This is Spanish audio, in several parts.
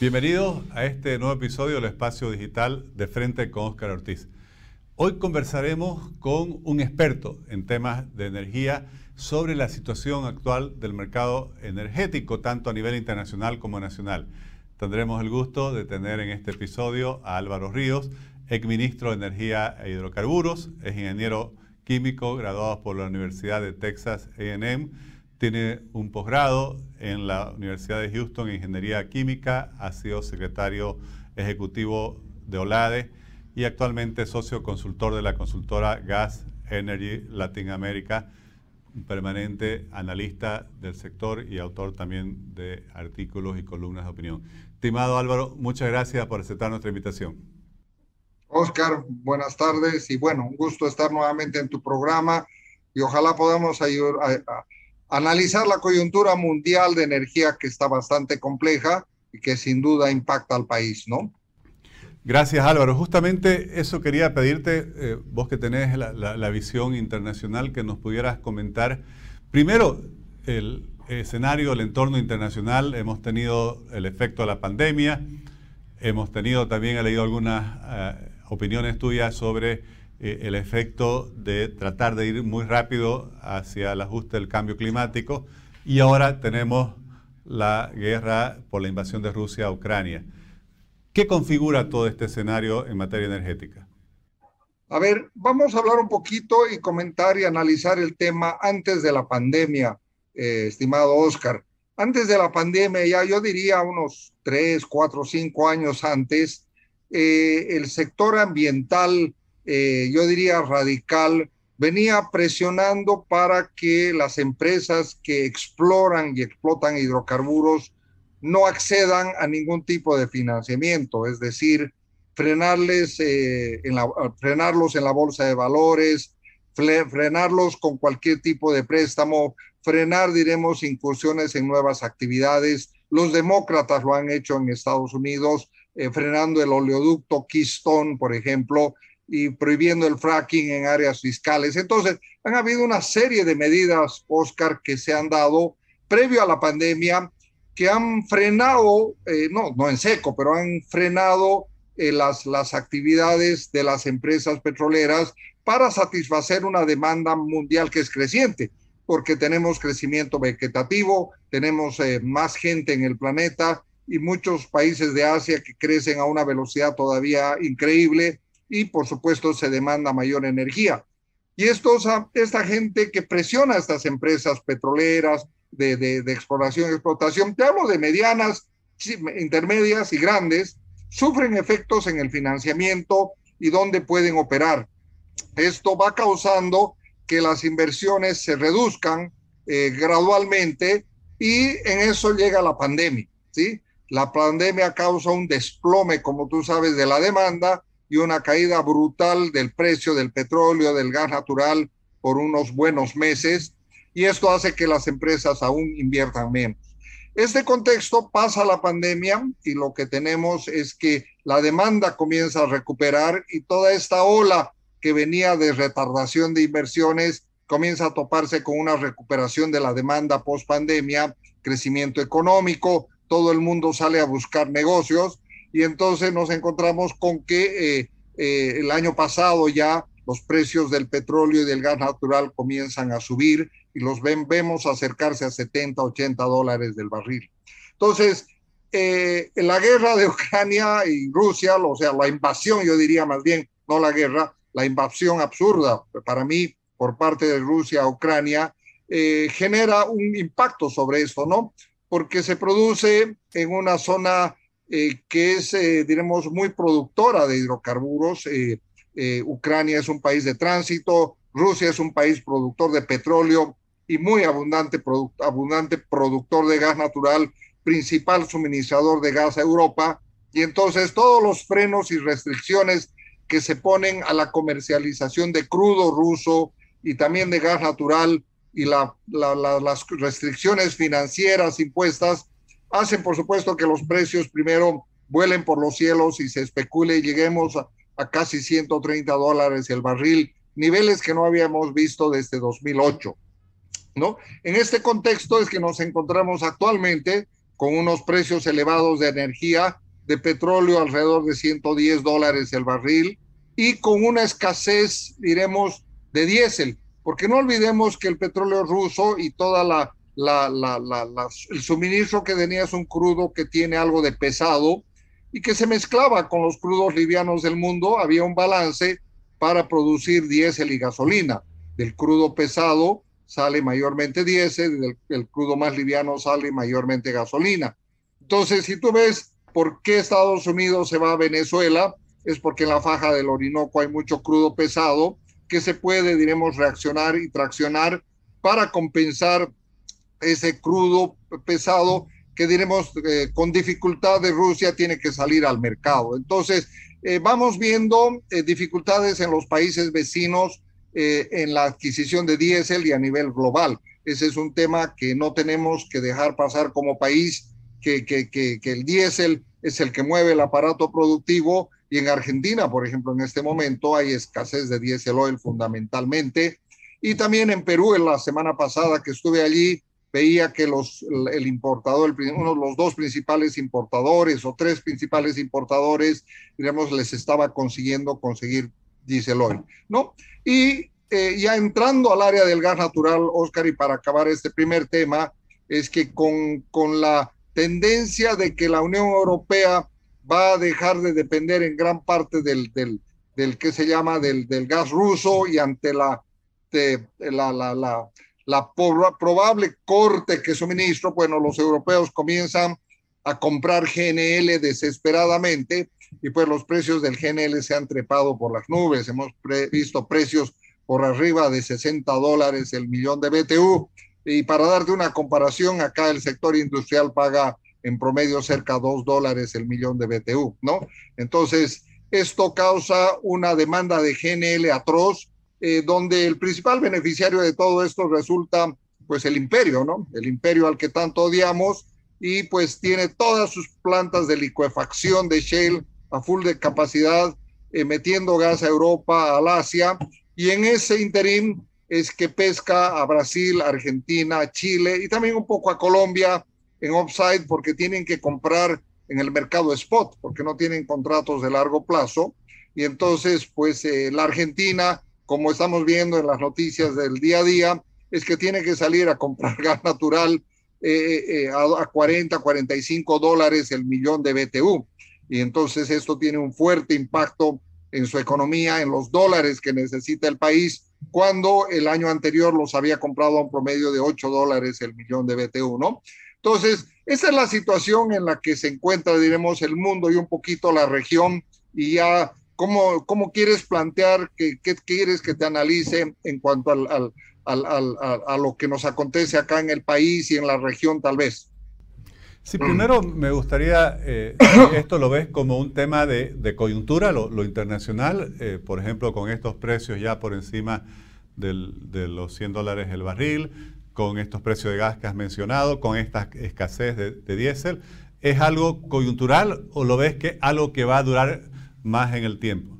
Bienvenidos a este nuevo episodio del Espacio Digital de Frente con Óscar Ortiz. Hoy conversaremos con un experto en temas de energía sobre la situación actual del mercado energético, tanto a nivel internacional como nacional. Tendremos el gusto de tener en este episodio a Álvaro Ríos, exministro de Energía e Hidrocarburos, es ingeniero químico graduado por la Universidad de Texas AM tiene un posgrado en la Universidad de Houston en Ingeniería Química, ha sido secretario ejecutivo de OLADE y actualmente socio consultor de la consultora Gas Energy Latinoamérica, un permanente analista del sector y autor también de artículos y columnas de opinión. Estimado Álvaro, muchas gracias por aceptar nuestra invitación. Oscar, buenas tardes y bueno, un gusto estar nuevamente en tu programa y ojalá podamos ayudar a analizar la coyuntura mundial de energía que está bastante compleja y que sin duda impacta al país, ¿no? Gracias Álvaro. Justamente eso quería pedirte, eh, vos que tenés la, visión internacional, que nos pudieras comentar. Primero, el escenario, el entorno internacional, hemos tenido el efecto de la pandemia, hemos tenido también, he leído algunas eh, opiniones tuyas sobre eh, el efecto de tratar de ir muy rápido hacia el ajuste del cambio climático y ahora tenemos la guerra por la invasión de Rusia a Ucrania. ¿Qué configura todo este escenario en materia energética? A ver, vamos a hablar un poquito y comentar y analizar el tema antes de la pandemia, eh, estimado Oscar. Antes de la pandemia, ya yo diría unos tres, cuatro, cinco años antes, eh, el sector ambiental eh, yo diría radical, venía presionando para que las empresas que exploran y explotan hidrocarburos no accedan a ningún tipo de financiamiento, es decir, frenarles, eh, en la, frenarlos en la bolsa de valores, frenarlos con cualquier tipo de préstamo, frenar, diremos, incursiones en nuevas actividades. Los demócratas lo han hecho en Estados Unidos, eh, frenando el oleoducto Keystone, por ejemplo, y prohibiendo el fracking en áreas fiscales. Entonces, han habido una serie de medidas, Oscar, que se han dado previo a la pandemia, que han frenado, eh, no, no en seco, pero han frenado eh, las, las actividades de las empresas petroleras para satisfacer una demanda mundial que es creciente, porque tenemos crecimiento vegetativo, tenemos eh, más gente en el planeta y muchos países de Asia que crecen a una velocidad todavía increíble y por supuesto se demanda mayor energía. Y estos, esta gente que presiona a estas empresas petroleras de, de, exploración y explotación, te hablo de medianas, intermedias y grandes, sufren efectos en el financiamiento y dónde pueden operar. Esto va causando que las inversiones se reduzcan eh, gradualmente y en eso llega la pandemia, ¿sí? La pandemia causa un desplome, como tú sabes, de la demanda y una caída brutal del precio del petróleo, del gas natural por unos buenos meses y esto hace que las empresas aún inviertan menos. Este contexto pasa la pandemia y lo que tenemos es que la demanda comienza a recuperar y toda esta ola que venía de retardación de inversiones comienza a toparse con una recuperación de la demanda post pandemia, crecimiento económico, todo el mundo sale a buscar negocios y entonces nos encontramos con que eh, eh, el año pasado ya los precios del petróleo y del gas natural comienzan a subir y los ven, vemos acercarse a 70, 80 dólares del barril. Entonces, eh, la guerra de Ucrania y Rusia, o sea, la invasión, yo diría más bien, no la guerra, la invasión absurda para mí por parte de Rusia a Ucrania, genera un impacto sobre esto, ¿no? Porque se produce en una zona eh, que es, eh, diremos, muy productora de hidrocarburos. Eh, Ucrania es un país de tránsito, Rusia es un país productor de petróleo y muy abundante, abundante productor de gas natural, principal suministrador de gas a Europa. Y entonces todos los frenos y restricciones que se ponen a la comercialización de crudo ruso y también de gas natural y la, las restricciones financieras impuestas hacen, por supuesto, que los precios primero vuelen por los cielos y se especule y lleguemos a, casi 130 dólares el barril, niveles que no habíamos visto desde 2008. ¿no? En este contexto es que nos encontramos actualmente con unos precios elevados de energía, de petróleo alrededor de 110 dólares el barril y con una escasez, diremos, de diésel, porque no olvidemos que el petróleo ruso y toda la, la, la, el suministro que tenía es un crudo que tiene algo de pesado y que se mezclaba con los crudos livianos del mundo, había un balance para producir diésel y gasolina. Del crudo pesado sale mayormente diésel, del, del crudo más liviano sale mayormente gasolina. Entonces, si tú ves por qué Estados Unidos se va a Venezuela, es porque en la faja del Orinoco hay mucho crudo pesado que se puede, diremos, reaccionar y traccionar para compensar ese crudo pesado que diremos eh, con dificultad de Rusia tiene que salir al mercado. Entonces, eh, vamos viendo eh, dificultades en los países vecinos en la adquisición de diésel y a nivel global. Ese es un tema que no tenemos que dejar pasar como país, que, que, que, que el diésel es el que mueve el aparato productivo y en Argentina, por ejemplo, en este momento hay escasez de diésel oil fundamentalmente. Y también en Perú, en la semana pasada que estuve allí, veía que los, el importador, uno de los dos principales importadores o tres principales importadores, digamos, les estaba consiguiendo conseguir diésel oil, ¿no? Y eh, ya entrando al área del gas natural, Oscar, y para acabar este primer tema, es que con, con la tendencia de que la Unión Europea va a dejar de depender en gran parte del, del, del que se llama del, del gas ruso y ante la, la la probable corte que suministro, bueno, los europeos comienzan a comprar GNL desesperadamente y pues los precios del GNL se han trepado por las nubes. Hemos visto precios por arriba de 60 dólares el millón de BTU. Y para darte una comparación, acá el sector industrial paga en promedio cerca de 2 dólares el millón de BTU, ¿no? Entonces, esto causa una demanda de GNL atroz eh, donde el principal beneficiario de todo esto resulta pues el imperio, ¿no? El imperio al que tanto odiamos y pues tiene todas sus plantas de licuefacción de shale a full de capacidad, eh, metiendo gas a Europa, al Asia, y en ese interim es que pesca a Brasil, Argentina, Chile y también un poco a Colombia en offside porque tienen que comprar en el mercado spot, porque no tienen contratos de largo plazo. Y entonces, pues eh, la Argentina como estamos viendo en las noticias del día a día, es que tiene que salir a comprar gas natural eh, eh, eh, a, a 40, 45 dólares el millón de BTU. Y entonces esto tiene un fuerte impacto en su economía, en los dólares que necesita el país, cuando el año anterior los había comprado a un promedio de 8 dólares el millón de BTU, ¿no? Entonces, esa es la situación en la que se encuentra, diremos, el mundo y un poquito la región, y ya ¿Cómo, cómo quieres plantear, qué, qué quieres que te analice en cuanto al, al, al, a lo que nos acontece acá en el país y en la región tal vez? Sí, primero me gustaría, eh, esto lo ves como un tema de, de coyuntura, lo, lo internacional, eh, por ejemplo, con estos precios ya por encima del, de los 100 dólares el barril, con estos precios de gas que has mencionado, con esta escasez de, de diésel, ¿es algo coyuntural o lo ves que algo que va a durar más en el tiempo?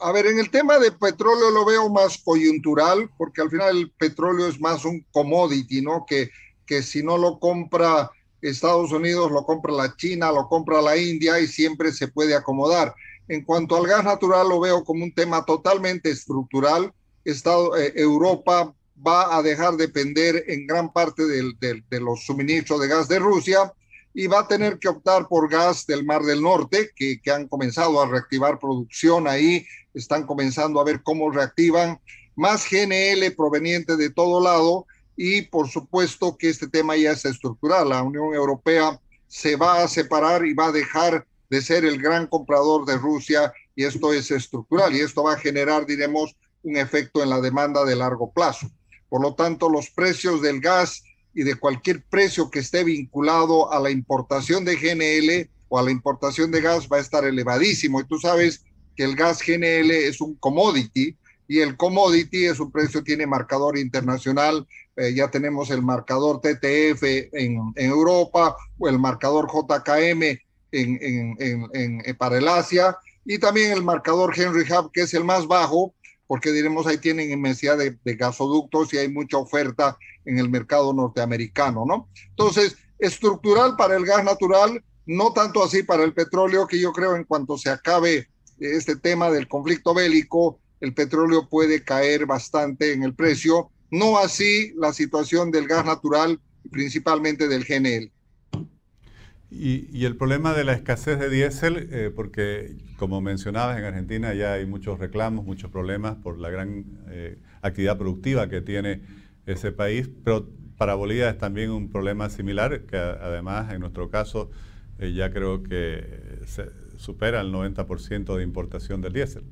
A ver, en el tema de petróleo lo veo más coyuntural, porque al final el petróleo es más un commodity, ¿no? Que, que si no lo compra Estados Unidos, lo compra la China, lo compra la India y siempre se puede acomodar. En cuanto al gas natural, lo veo como un tema totalmente estructural. Estado, eh, Europa va a dejar de depender en gran parte de los suministros de gas de Rusia y va a tener que optar por gas del Mar del Norte, que, que, han comenzado a reactivar producción ahí, están comenzando a ver cómo reactivan, más GNL proveniente de todo lado y por supuesto que este tema ya es estructural. La Unión Europea se va a separar y va a dejar de ser el gran comprador de Rusia y esto es estructural y esto va a generar, diremos, un efecto en la demanda de largo plazo. Por lo tanto, los precios del gas y de cualquier precio que esté vinculado a la importación de GNL o a la importación de gas va a estar elevadísimo. Y tú sabes que el gas GNL es un commodity y el commodity es un precio, tiene marcador internacional. Eh, ya tenemos el marcador TTF en, Europa o el marcador JKM en, en, para el Asia y también el marcador Henry Hub, que es el más bajo, porque diremos ahí tienen inmensidad de, gasoductos y hay mucha oferta en el mercado norteamericano, ¿no? Entonces, estructural para el gas natural, no tanto así para el petróleo, que yo creo en cuanto se acabe este tema del conflicto bélico, el petróleo puede caer bastante en el precio, no así la situación del gas natural, principalmente del GNL. Y, el problema de la escasez de diésel, eh, porque como mencionabas, en Argentina ya hay muchos reclamos, muchos problemas por la gran eh, actividad productiva que tiene ese país, pero para Bolivia es también un problema similar, que además en nuestro caso eh, ya creo que se supera el 90% de importación del diésel.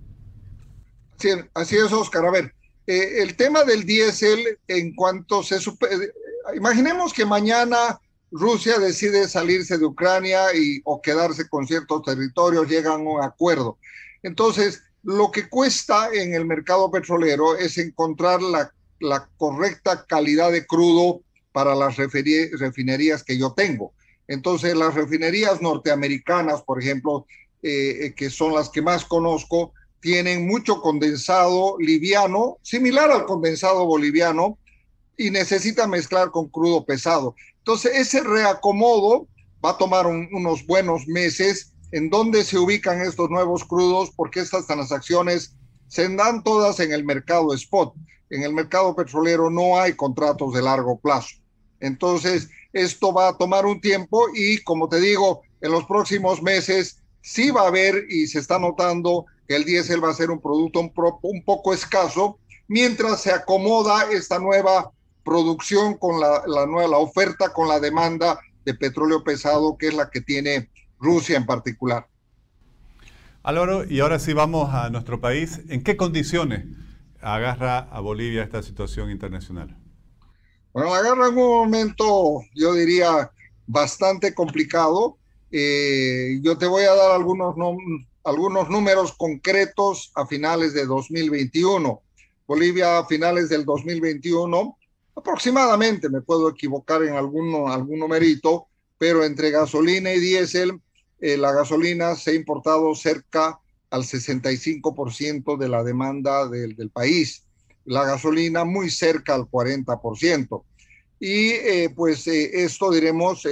Sí, así es, Oscar. A ver, el tema del diésel, en cuanto se... Imaginemos que mañana Rusia decide salirse de Ucrania y, o quedarse con ciertos territorios, llegan a un acuerdo. Entonces, lo que cuesta en el mercado petrolero es encontrar la, correcta calidad de crudo para las refinerías que yo tengo. Entonces, las refinerías norteamericanas, por ejemplo, eh, eh, que son las que más conozco, tienen mucho condensado liviano, similar al condensado boliviano, y necesita mezclar con crudo pesado. Entonces, ese reacomodo va a tomar unos buenos meses en donde se ubican estos nuevos crudos, porque estas transacciones se dan todas en el mercado spot. En el mercado petrolero no hay contratos de largo plazo. Entonces, esto va a tomar un tiempo y, como te digo, en los próximos meses sí va a haber y se está notando que el diésel va a ser un producto un, un poco escaso mientras se acomoda esta nueva producción con la, nueva la oferta con la demanda de petróleo pesado, que es la que tiene Rusia en particular. Álvaro, y ahora sí vamos a nuestro país. ¿En qué condiciones agarra a Bolivia esta situación internacional? Bueno, agarra en un momento, yo diría, bastante complicado. Eh, yo te voy a dar algunos, algunos números concretos a finales de 2021. Bolivia a finales del 2021 aproximadamente, me puedo equivocar en alguno, algún numerito, pero entre gasolina y diésel, eh, la gasolina se ha importado cerca al 65% de la demanda del, país, la gasolina muy cerca al 40%. Y eh, pues eh, esto diremos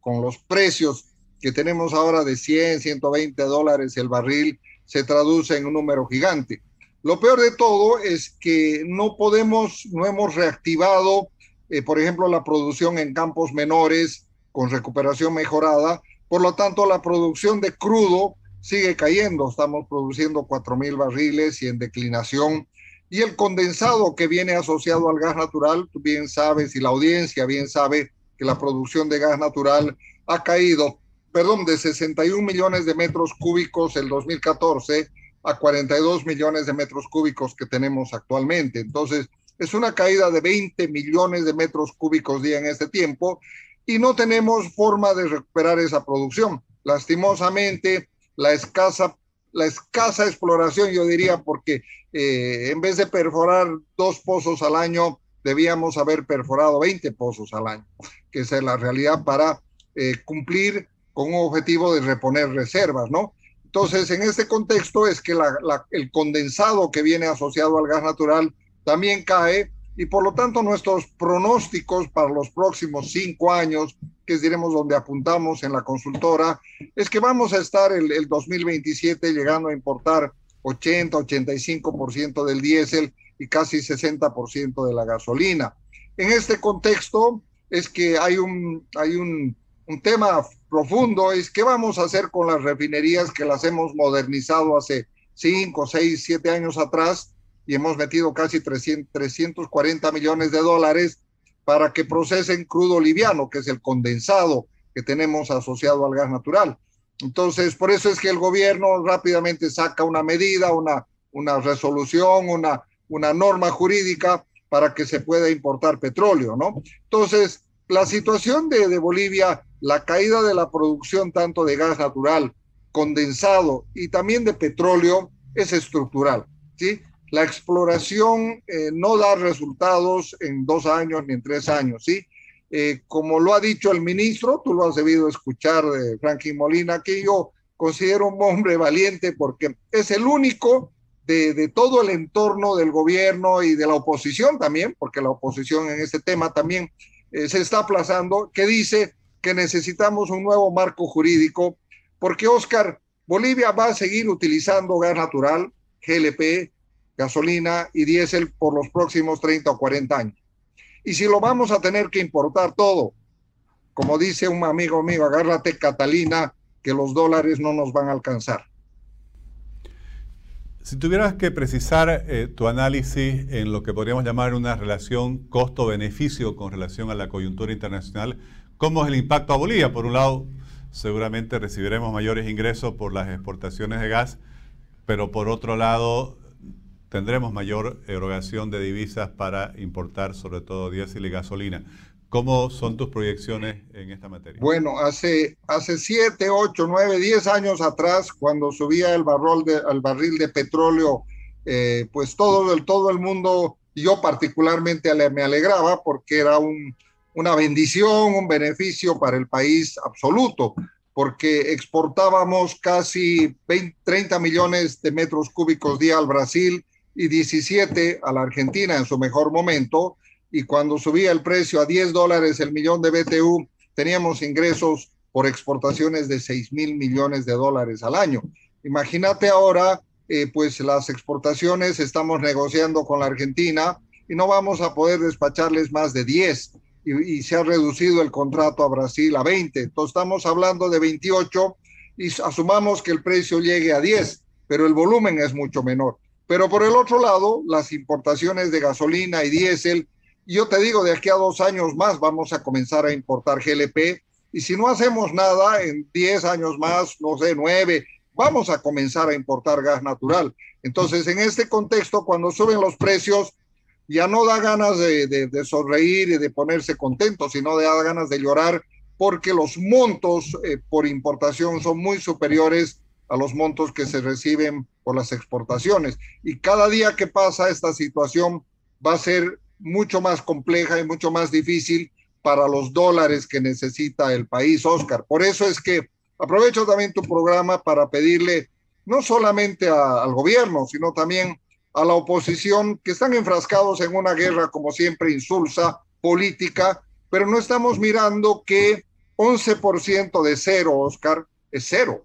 con los precios que tenemos ahora de 100, 120 dólares el barril, se traduce en un número gigante. Lo peor de todo es que no podemos, no hemos reactivado, eh, por ejemplo, la producción en campos menores con recuperación mejorada. Por lo tanto, la producción de crudo sigue cayendo. Estamos produciendo 4.000 barriles y en declinación. Y el condensado que viene asociado al gas natural, tú bien sabes y la audiencia bien sabe que la producción de gas natural ha caído, perdón, de 61 millones de metros cúbicos el 2014 a 42 millones de metros cúbicos que tenemos actualmente. Entonces, es una caída de 20 millones de metros cúbicos día en este tiempo y no tenemos forma de recuperar esa producción. Lastimosamente, la escasa, la escasa exploración, yo diría, porque eh, en vez de perforar dos pozos al año, debíamos haber perforado 20 pozos al año, que es la realidad para eh, cumplir con un objetivo de reponer reservas, ¿no? Entonces, en este contexto es que el condensado que viene asociado al gas natural también cae y por lo tanto nuestros pronósticos para los próximos cinco años, que es diremos donde apuntamos en la consultora, es que vamos a estar el, el 2027 llegando a importar 80, 85% del diésel y casi 60% de la gasolina. En este contexto es que hay un, hay un, un tema profundo es qué vamos a hacer con las refinerías que las hemos modernizado hace 5, 6, 7 años atrás y hemos metido casi 300, 340 millones de dólares para que procesen crudo liviano, que es el condensado que tenemos asociado al gas natural. Entonces, por eso es que el gobierno rápidamente saca una medida, una, una resolución, una, una norma jurídica para que se pueda importar petróleo, ¿no? Entonces, la situación de, de Bolivia la caída de la producción tanto de gas natural, condensado y también de petróleo es estructural. ¿sí? La exploración eh, no da resultados en dos años ni en tres años. ¿sí? Eh, como lo ha dicho el ministro, tú lo has debido escuchar de Franklin Molina, que yo considero un hombre valiente porque es el único de, todo el entorno del gobierno y de la oposición también, porque la oposición en este tema también eh, se está aplazando, que dice que necesitamos un nuevo marco jurídico, porque Oscar, Bolivia va a seguir utilizando gas natural, GLP, gasolina y diésel por los próximos 30 o 40 años. Y si lo vamos a tener que importar todo, como dice un amigo mío, agárrate Catalina, que los dólares no nos van a alcanzar. Si tuvieras que precisar eh, tu análisis en lo que podríamos llamar una relación costo-beneficio con relación a la coyuntura internacional, ¿cómo es el impacto a Bolivia? Por un lado, seguramente recibiremos mayores ingresos por las exportaciones de gas, pero por otro lado, tendremos mayor erogación de divisas para importar sobre todo diésel y gasolina. ¿Cómo son tus proyecciones en esta materia? Bueno, hace, hace siete, ocho, nueve, diez años atrás, cuando subía el, de, barril de petróleo, eh, pues todo el, todo el mundo, yo particularmente me alegraba porque era un, una bendición, un beneficio para el país absoluto, porque exportábamos casi 20, 30 millones de metros cúbicos día al Brasil y 17 a la Argentina en su mejor momento y cuando subía el precio a 10 dólares el millón de BTU, teníamos ingresos por exportaciones de 6 mil millones de dólares al año. Imagínate ahora, eh, pues las exportaciones estamos negociando con la Argentina y no vamos a poder despacharles más de 10 y, se ha reducido el contrato a Brasil a 20. Entonces estamos hablando de 28 y asumamos que el precio llegue a 10, pero el volumen es mucho menor. Pero por el otro lado, las importaciones de gasolina y diésel yo te digo, de aquí a dos años más vamos a comenzar a importar GLP y si no hacemos nada, en diez años más, no sé, nueve, vamos a comenzar a importar gas natural. Entonces, en este contexto, cuando suben los precios, ya no da ganas de, de, sonreír y de ponerse contento, sino da ganas de llorar porque los montos eh, por importación son muy superiores a los montos que se reciben por las exportaciones. Y cada día que pasa esta situación va a ser mucho más compleja y mucho más difícil para los dólares que necesita el país, Oscar. Por eso es que aprovecho también tu programa para pedirle no solamente al gobierno, sino también a la oposición que están enfrascados en una guerra, como siempre, insulsa, política, pero no estamos mirando que 11% de cero, Oscar, es cero,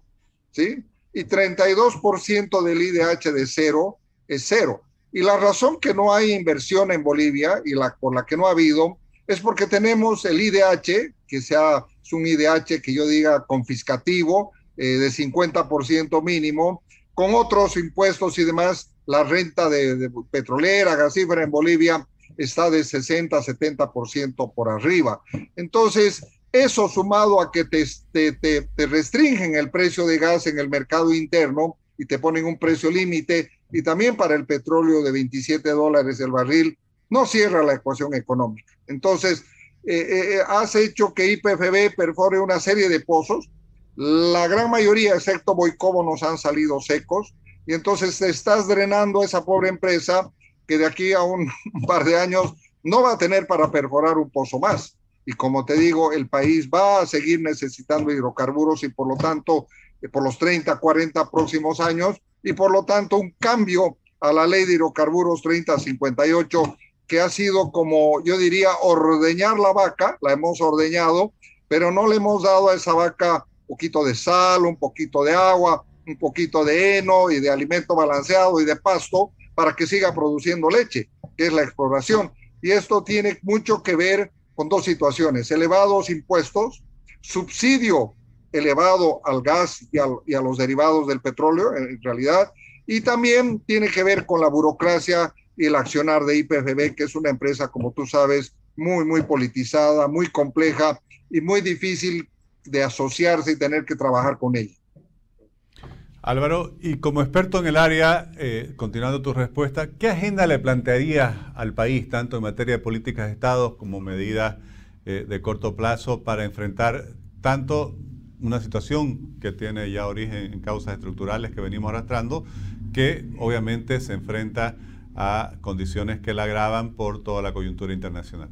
¿sí? Y 32% del IDH de cero es cero. Y la razón que no hay inversión en Bolivia y la por la que no ha habido es porque tenemos el IDH, que sea, es un IDH que yo diga confiscativo, eh, de 50% mínimo, con otros impuestos y demás, la renta de, petrolera, gasífera en Bolivia está de 60 a 70% por arriba. Entonces, eso sumado a que te, te, te, te restringen el precio de gas en el mercado interno y te ponen un precio límite y también para el petróleo de 27 dólares el barril, no cierra la ecuación económica. Entonces, eh, eh, eh, has hecho que IPFB perfore una serie de pozos. La gran mayoría, excepto Boicobo, nos han salido secos. Y entonces te estás drenando esa pobre empresa que de aquí a un, par de años no va a tener para perforar un pozo más. Y como te digo, el país va a seguir necesitando hidrocarburos y por lo tanto, por los 30, 40 próximos años, y por lo tanto un cambio a la ley de hidrocarburos 3058 que ha sido como yo diría ordeñar la vaca, la hemos ordeñado, pero no le hemos dado a esa vaca poquito de sal, un poquito de agua, un poquito de heno y de alimento balanceado y de pasto para que siga produciendo leche, que es la exploración. Y esto tiene mucho que ver con dos situaciones, elevados impuestos, subsidio elevado al gas y, a los derivados del petróleo, en realidad, y también tiene que ver con la burocracia y el accionar de IPFB, que es una empresa, como tú sabes, muy, muy politizada, muy compleja y muy difícil de asociarse y tener que trabajar con ella. Álvaro, y como experto en el área, eh, continuando tu respuesta, ¿qué agenda le plantearías al país, tanto en materia de políticas de Estado como medidas eh, de corto plazo, para enfrentar tanto una situación que tiene ya origen en causas estructurales que venimos arrastrando, que obviamente se enfrenta a condiciones que la agravan por toda la coyuntura internacional.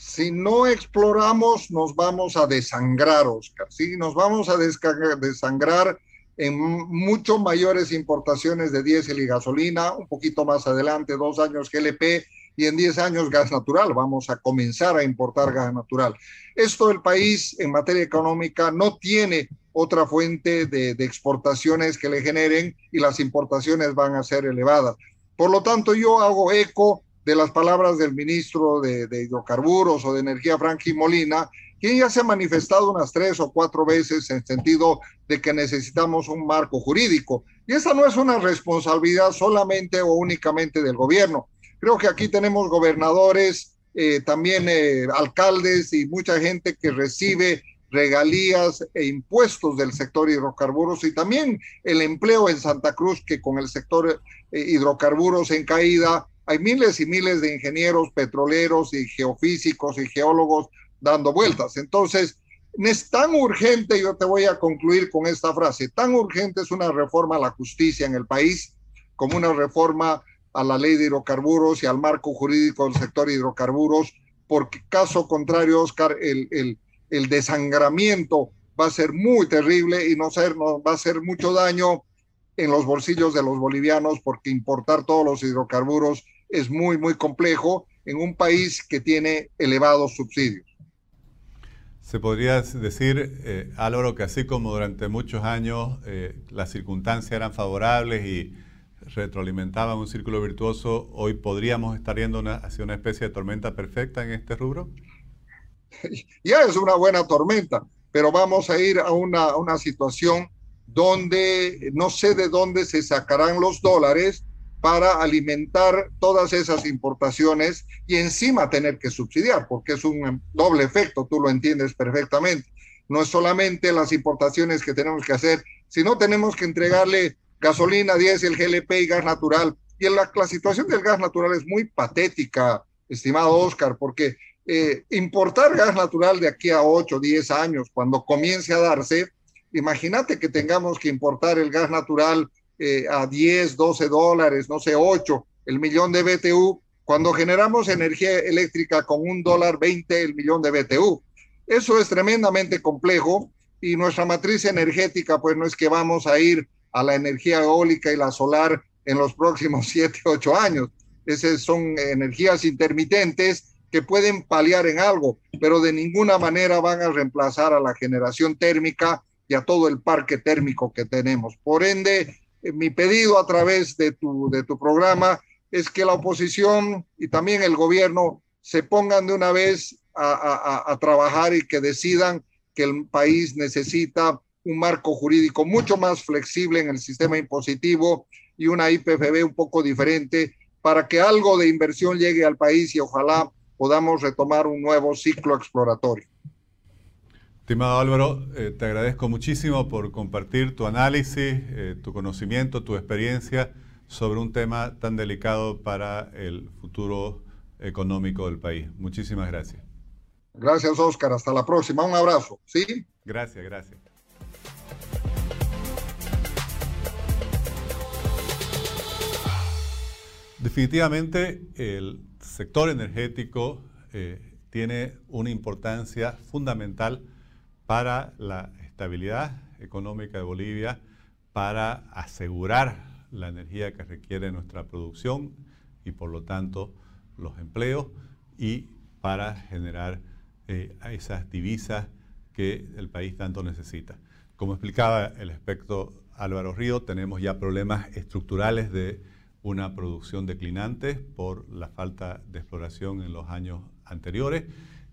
Si no exploramos, nos vamos a desangrar, Oscar. Sí, nos vamos a desangrar en mucho mayores importaciones de diésel y gasolina, un poquito más adelante, dos años GLP, y en 10 años gas natural. Vamos a comenzar a importar gas natural. Esto el país en materia económica no tiene otra fuente de, exportaciones que le generen y las importaciones van a ser elevadas. Por lo tanto, yo hago eco de las palabras del ministro de, Hidrocarburos o de Energía, Frankie Molina, quien ya se ha manifestado unas tres o cuatro veces en sentido de que necesitamos un marco jurídico. Y esa no es una responsabilidad solamente o únicamente del gobierno. Creo que aquí tenemos gobernadores, eh, también eh, alcaldes y mucha gente que recibe regalías e impuestos del sector hidrocarburos y también el empleo en Santa Cruz, que con el sector eh, hidrocarburos en caída, hay miles y miles de ingenieros petroleros y geofísicos y geólogos dando vueltas. Entonces, es tan urgente, yo te voy a concluir con esta frase, tan urgente es una reforma a la justicia en el país como una reforma a la ley de hidrocarburos y al marco jurídico del sector hidrocarburos, porque caso contrario, Oscar, el, desangramiento va a ser muy terrible y no va a hacer mucho daño en los bolsillos de los bolivianos porque importar todos los hidrocarburos es muy, muy complejo en un país que tiene elevados subsidios. Se podría decir, eh, Álvaro, que así como durante muchos años eh, las circunstancias eran favorables y retroalimentaban un círculo virtuoso, hoy podríamos estar yendo hacia una especie de tormenta perfecta en este rubro. ya es una buena tormenta, pero vamos a ir a una, una situación donde no sé de dónde se sacarán los dólares para alimentar todas esas importaciones y encima tener que subsidiar, porque es un doble efecto, tú lo entiendes perfectamente. No es solamente las importaciones que tenemos que hacer, sino tenemos que entregarle gasolina, diésel, GLP y gas natural. Y la, la situación del gas natural es muy patética, estimado Oscar, porque eh, importar gas natural de aquí a 8 o 10 años, cuando comience a darse, imagínate que tengamos que importar el gas natural eh, a 10, 12 dólares, no sé, 8, el millón de BTU, cuando generamos energía eléctrica con un dólar 20 el millón de BTU. Eso es tremendamente complejo y nuestra matriz energética, pues no es que vamos a ir a la energía eólica y la solar en los próximos 7, 8 años. Esas son energías intermitentes que pueden paliar en algo, pero de ninguna manera van a reemplazar a la generación térmica y a todo el parque térmico que tenemos. Por ende, mi pedido a través de tu, de tu programa es que la oposición y también el gobierno se pongan de una vez a, a, trabajar y que decidan que el país necesita un marco jurídico mucho más flexible en el sistema impositivo y una IPFB un poco diferente para que algo de inversión llegue al país y ojalá podamos retomar un nuevo ciclo exploratorio. Estimado Álvaro, eh, te agradezco muchísimo por compartir tu análisis, eh, tu conocimiento, tu experiencia sobre un tema tan delicado para el futuro económico del país. Muchísimas gracias. Gracias, Oscar. Hasta la próxima. Un abrazo. ¿Sí? Gracias, gracias. Definitivamente el sector energético eh, tiene una importancia fundamental para la estabilidad económica de Bolivia, para asegurar la energía que requiere nuestra producción y por lo tanto los empleos y para generar eh, esas divisas que el país tanto necesita. Como explicaba el experto Álvaro Río, tenemos ya problemas estructurales de una producción declinante por la falta de exploración en los años anteriores.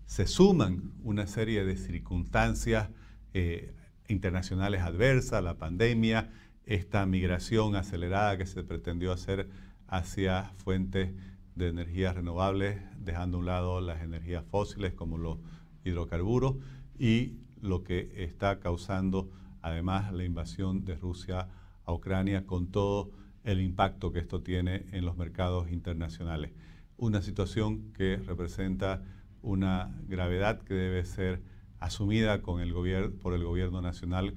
Se suman una serie de circunstancias eh, internacionales adversas, la pandemia, esta migración acelerada que se pretendió hacer hacia fuentes de energías renovables, dejando a un lado las energías fósiles como los hidrocarburos y lo que está causando además la invasión de Rusia a Ucrania con todo el impacto que esto tiene en los mercados internacionales. Una situación que representa una gravedad que debe ser asumida por el gobierno nacional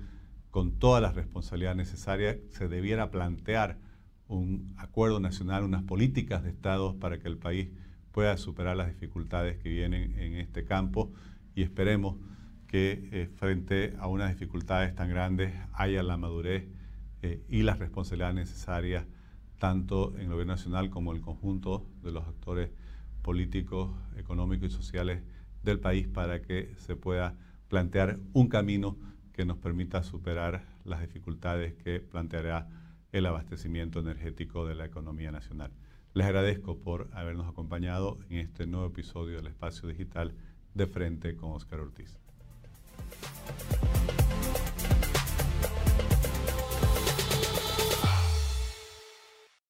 con todas las responsabilidades necesarias. Se debiera plantear un acuerdo nacional, unas políticas de Estado para que el país pueda superar las dificultades que vienen en este campo y esperemos que eh, frente a unas dificultades tan grandes haya la madurez eh, y las responsabilidades necesarias tanto en el gobierno nacional como en el conjunto de los actores políticos, económicos y sociales del país para que se pueda plantear un camino que nos permita superar las dificultades que planteará el abastecimiento energético de la economía nacional. Les agradezco por habernos acompañado en este nuevo episodio del Espacio Digital de Frente con Oscar Ortiz.